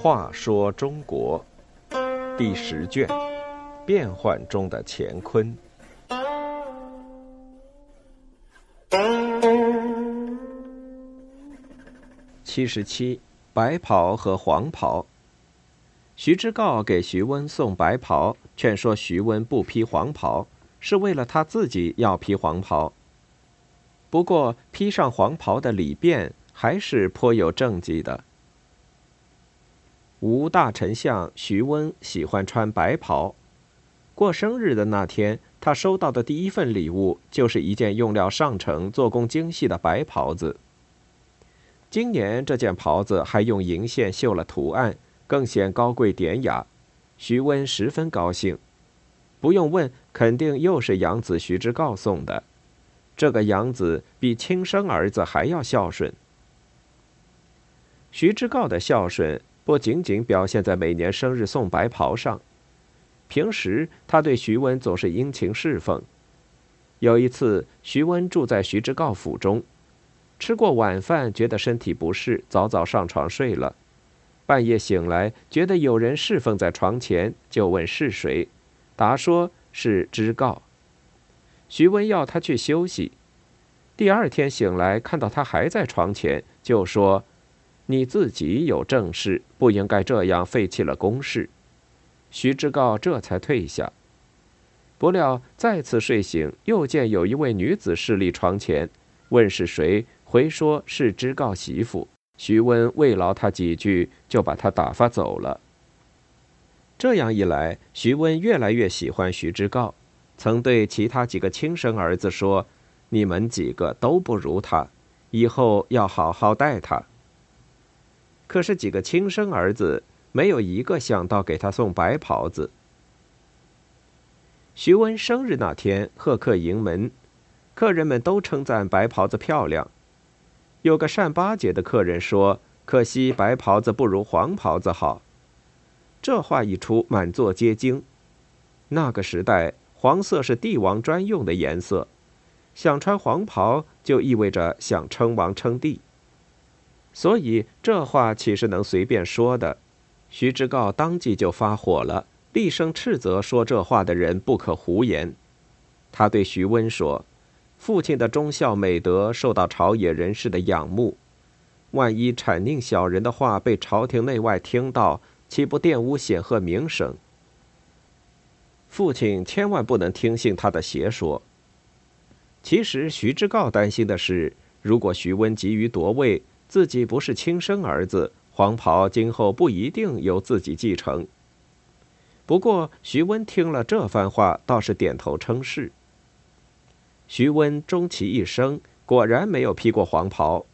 话说中国第十卷：变幻中的乾坤。七十七，白袍和黄袍。徐知诰给徐温送白袍，劝说徐温不披黄袍，是为了他自己要披黄袍。不过，披上黄袍的李变还是颇有政绩的。吴大丞相徐温喜欢穿白袍，过生日的那天，他收到的第一份礼物就是一件用料上乘、做工精细的白袍子。今年这件袍子还用银线绣了图案，更显高贵典雅。徐温十分高兴，不用问，肯定又是养子徐知诰送的。这个养子比亲生儿子还要孝顺。徐知诰的孝顺。不仅仅表现在每年生日送白袍上，平时他对徐温总是殷勤侍奉。有一次，徐温住在徐知诰府中，吃过晚饭，觉得身体不适，早早上床睡了。半夜醒来，觉得有人侍奉在床前，就问是谁，答说是知诰。徐温要他去休息。第二天醒来，看到他还在床前，就说。你自己有正事，不应该这样废弃了公事。徐知诰这才退下。不料再次睡醒，又见有一位女子侍立床前，问是谁，回说是知诰媳妇。徐温慰劳他几句，就把他打发走了。这样一来，徐温越来越喜欢徐知诰，曾对其他几个亲生儿子说：“你们几个都不如他，以后要好好待他。”可是几个亲生儿子没有一个想到给他送白袍子。徐温生日那天，贺客迎门，客人们都称赞白袍子漂亮。有个善巴结的客人说：“可惜白袍子不如黄袍子好。”这话一出，满座皆惊。那个时代，黄色是帝王专用的颜色，想穿黄袍就意味着想称王称帝。所以这话岂是能随便说的？徐知诰当即就发火了，厉声斥责说这话的人不可胡言。他对徐温说：“父亲的忠孝美德受到朝野人士的仰慕，万一谄佞小人的话被朝廷内外听到，岂不玷污显赫名声？父亲千万不能听信他的邪说。”其实徐知诰担心的是，如果徐温急于夺位。自己不是亲生儿子，黄袍今后不一定由自己继承。不过徐温听了这番话，倒是点头称是。徐温终其一生，果然没有披过黄袍。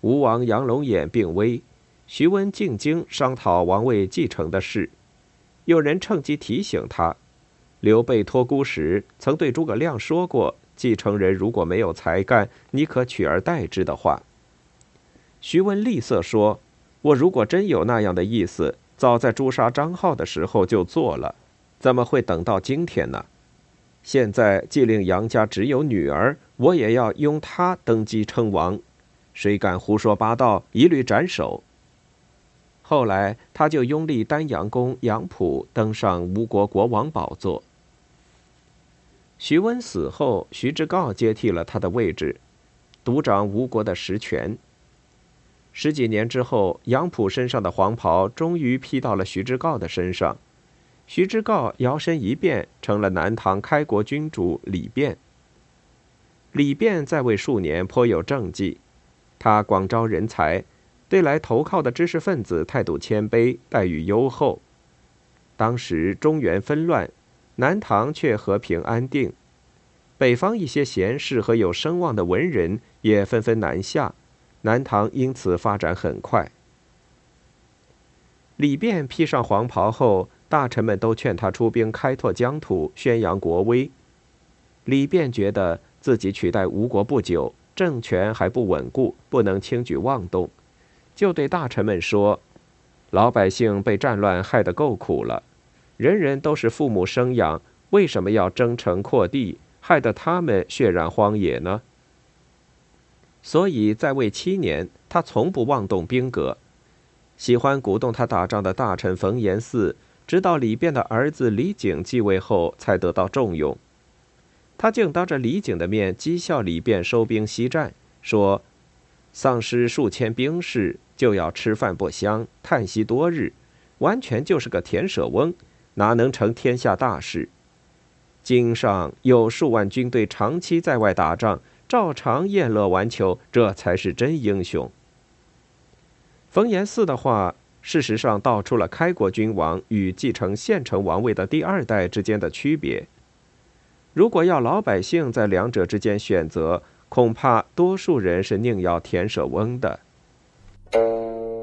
吴王杨龙眼病危，徐温进京商讨王位继承的事。有人趁机提醒他，刘备托孤时曾对诸葛亮说过：“继承人如果没有才干，你可取而代之的话。”徐温厉色说：“我如果真有那样的意思，早在诛杀张浩的时候就做了，怎么会等到今天呢？现在既令杨家只有女儿，我也要拥她登基称王，谁敢胡说八道，一律斩首。”后来他就拥立丹阳公杨溥登上吴国国王宝座。徐温死后，徐知诰接替了他的位置，独掌吴国的实权。十几年之后，杨溥身上的黄袍终于披到了徐知诰的身上。徐知诰摇身一变，成了南唐开国君主李昪。李昪在位数年，颇有政绩。他广招人才，对来投靠的知识分子态度谦卑，待遇优厚。当时中原纷乱，南唐却和平安定。北方一些贤士和有声望的文人也纷纷南下。南唐因此发展很快。李昪披上黄袍后，大臣们都劝他出兵开拓疆土，宣扬国威。李昪觉得自己取代吴国不久，政权还不稳固，不能轻举妄动，就对大臣们说：“老百姓被战乱害得够苦了，人人都是父母生养，为什么要征城扩地，害得他们血染荒野呢？所以在位七年，他从不妄动兵革。喜欢鼓动他打仗的大臣冯延巳，直到李昪的儿子李景继位后，才得到重用。他竟当着李景的面讥笑李昪收兵西战，说：“丧失数千兵士，就要吃饭不香，叹息多日，完全就是个田舍翁，哪能成天下大事？京上有数万军队长期在外打仗，照常宴乐玩球，这才是真英雄。”冯延巳的话，事实上道出了开国君王与继承现成王位的第二代之间的区别。如果要老百姓在两者之间选择，恐怕多数人是宁要田舍翁的。Thank you.